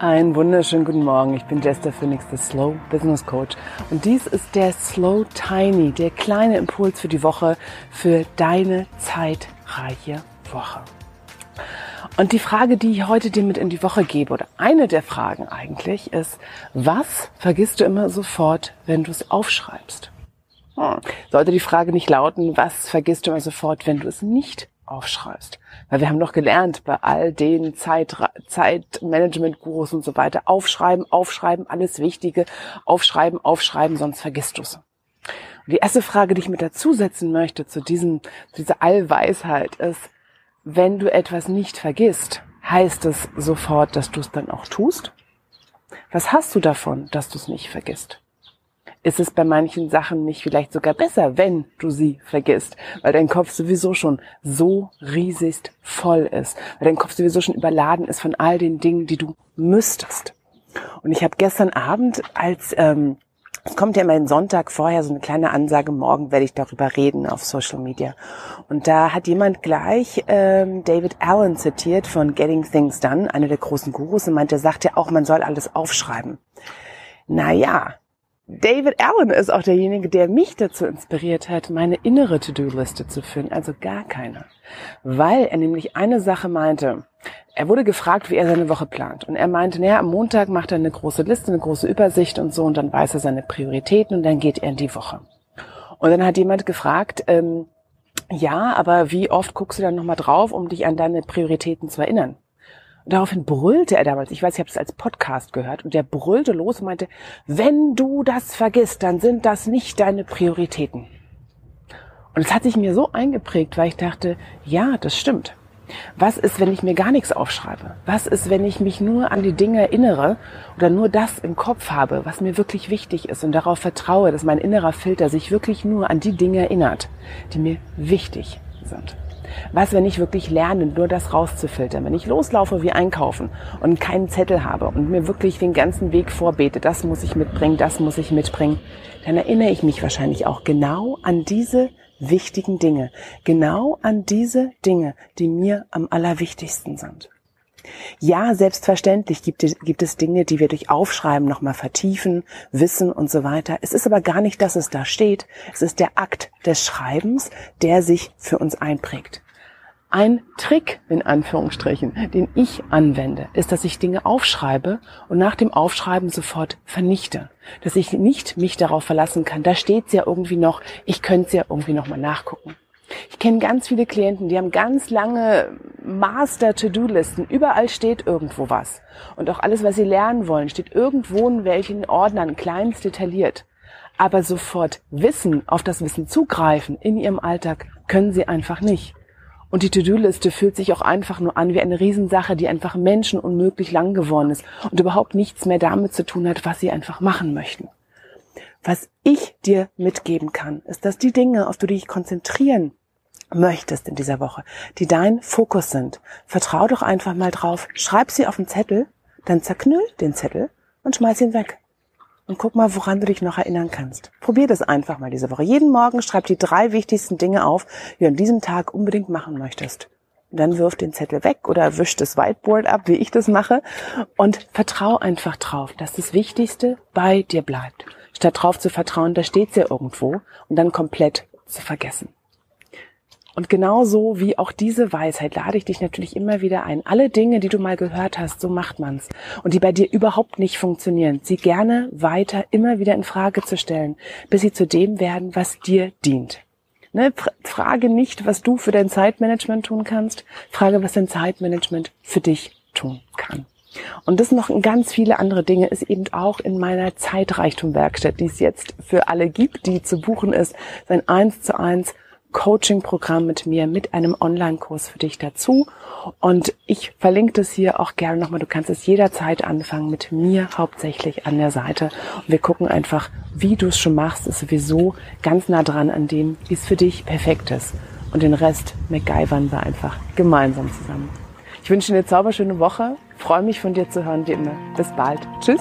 Einen wunderschönen guten Morgen. Ich bin Jester Phoenix, der Slow Business Coach. Und dies ist der Slow Tiny, der kleine Impuls für die Woche, für deine zeitreiche Woche. Und die Frage, die ich heute dir mit in die Woche gebe, oder eine der Fragen eigentlich, ist, was vergisst du immer sofort, wenn du es aufschreibst? Hm. Sollte die Frage nicht lauten, was vergisst du immer sofort, wenn du es nicht aufschreibst. Weil wir haben doch gelernt, bei all den Zeit, Zeitmanagement-Gurus und so weiter, aufschreiben, aufschreiben, alles Wichtige, aufschreiben, aufschreiben, sonst vergisst du es. Und die erste Frage, die ich mit dazusetzen möchte zu diesem, dieser Allweisheit ist, wenn du etwas nicht vergisst, heißt es sofort, dass du es dann auch tust? Was hast du davon, dass du es nicht vergisst? Ist es bei manchen Sachen nicht vielleicht sogar besser, wenn du sie vergisst, weil dein Kopf sowieso schon so riesigst voll ist, weil dein Kopf sowieso schon überladen ist von all den Dingen, die du müsstest. Und ich habe gestern Abend als ähm, es kommt ja immer den Sonntag vorher so eine kleine Ansage, morgen werde ich darüber reden auf Social Media. Und da hat jemand gleich ähm, David Allen zitiert von Getting Things Done, einer der großen Gurus, und meint, der sagt ja auch, man soll alles aufschreiben. Naja, David Allen ist auch derjenige, der mich dazu inspiriert hat, meine innere To-Do-Liste zu führen, also gar keine. Weil er nämlich eine Sache meinte. Er wurde gefragt, wie er seine Woche plant. Und er meinte, naja, am Montag macht er eine große Liste, eine große Übersicht und so, und dann weiß er seine Prioritäten und dann geht er in die Woche. Und dann hat jemand gefragt, ähm, ja, aber wie oft guckst du dann nochmal drauf, um dich an deine Prioritäten zu erinnern? Daraufhin brüllte er damals, ich weiß, ich habe es als Podcast gehört, und der brüllte los und meinte, wenn du das vergisst, dann sind das nicht deine Prioritäten. Und es hat sich mir so eingeprägt, weil ich dachte, ja, das stimmt. Was ist, wenn ich mir gar nichts aufschreibe? Was ist, wenn ich mich nur an die Dinge erinnere oder nur das im Kopf habe, was mir wirklich wichtig ist und darauf vertraue, dass mein innerer Filter sich wirklich nur an die Dinge erinnert, die mir wichtig sind? Was, wenn ich wirklich lerne, nur das rauszufiltern? Wenn ich loslaufe wie einkaufen und keinen Zettel habe und mir wirklich den ganzen Weg vorbete, das muss ich mitbringen, das muss ich mitbringen, dann erinnere ich mich wahrscheinlich auch genau an diese wichtigen Dinge, genau an diese Dinge, die mir am allerwichtigsten sind. Ja, selbstverständlich gibt es, gibt es Dinge, die wir durch Aufschreiben nochmal vertiefen, wissen und so weiter. Es ist aber gar nicht, dass es da steht. Es ist der Akt des Schreibens, der sich für uns einprägt. Ein Trick, in Anführungsstrichen, den ich anwende, ist, dass ich Dinge aufschreibe und nach dem Aufschreiben sofort vernichte. Dass ich nicht mich darauf verlassen kann, da steht's ja irgendwie noch, ich könnte es ja irgendwie nochmal nachgucken. Ich kenne ganz viele Klienten, die haben ganz lange Master-To-Do-Listen. Überall steht irgendwo was. Und auch alles, was sie lernen wollen, steht irgendwo in welchen Ordnern, kleinst detailliert. Aber sofort Wissen, auf das Wissen zugreifen in ihrem Alltag können sie einfach nicht. Und die To-Do-Liste fühlt sich auch einfach nur an wie eine Riesensache, die einfach menschenunmöglich lang geworden ist und überhaupt nichts mehr damit zu tun hat, was sie einfach machen möchten. Was ich dir mitgeben kann, ist, dass die Dinge, auf die du dich konzentrieren möchtest in dieser Woche, die dein Fokus sind. Vertrau doch einfach mal drauf, schreib sie auf den Zettel, dann zerknüll den Zettel und schmeiß ihn weg. Und guck mal, woran du dich noch erinnern kannst. Probier das einfach mal diese Woche. Jeden Morgen schreib die drei wichtigsten Dinge auf, die du an diesem Tag unbedingt machen möchtest. Und dann wirf den Zettel weg oder wisch das Whiteboard ab, wie ich das mache. Und vertrau einfach drauf, dass das Wichtigste bei dir bleibt. Statt drauf zu vertrauen, da steht's ja irgendwo und dann komplett zu vergessen. Und genauso wie auch diese Weisheit lade ich dich natürlich immer wieder ein. Alle Dinge, die du mal gehört hast, so macht man's. Und die bei dir überhaupt nicht funktionieren, sie gerne weiter immer wieder in Frage zu stellen, bis sie zu dem werden, was dir dient. Ne, frage nicht, was du für dein Zeitmanagement tun kannst. Frage, was dein Zeitmanagement für dich tun kann. Und das noch ganz viele andere Dinge ist eben auch in meiner Zeitreichtum-Werkstatt, die es jetzt für alle gibt, die zu buchen ist, sein eins zu eins Coaching-Programm mit mir, mit einem Online-Kurs für dich dazu. Und ich verlinke das hier auch gerne nochmal. Du kannst es jederzeit anfangen mit mir hauptsächlich an der Seite. Und wir gucken einfach, wie du es schon machst, ist sowieso ganz nah dran an dem, wie es für dich perfekt ist. Und den Rest MacGyvern wir einfach gemeinsam zusammen. Ich wünsche dir eine zauberschöne Woche. Freue mich von dir zu hören, wie immer. Bis bald. Tschüss.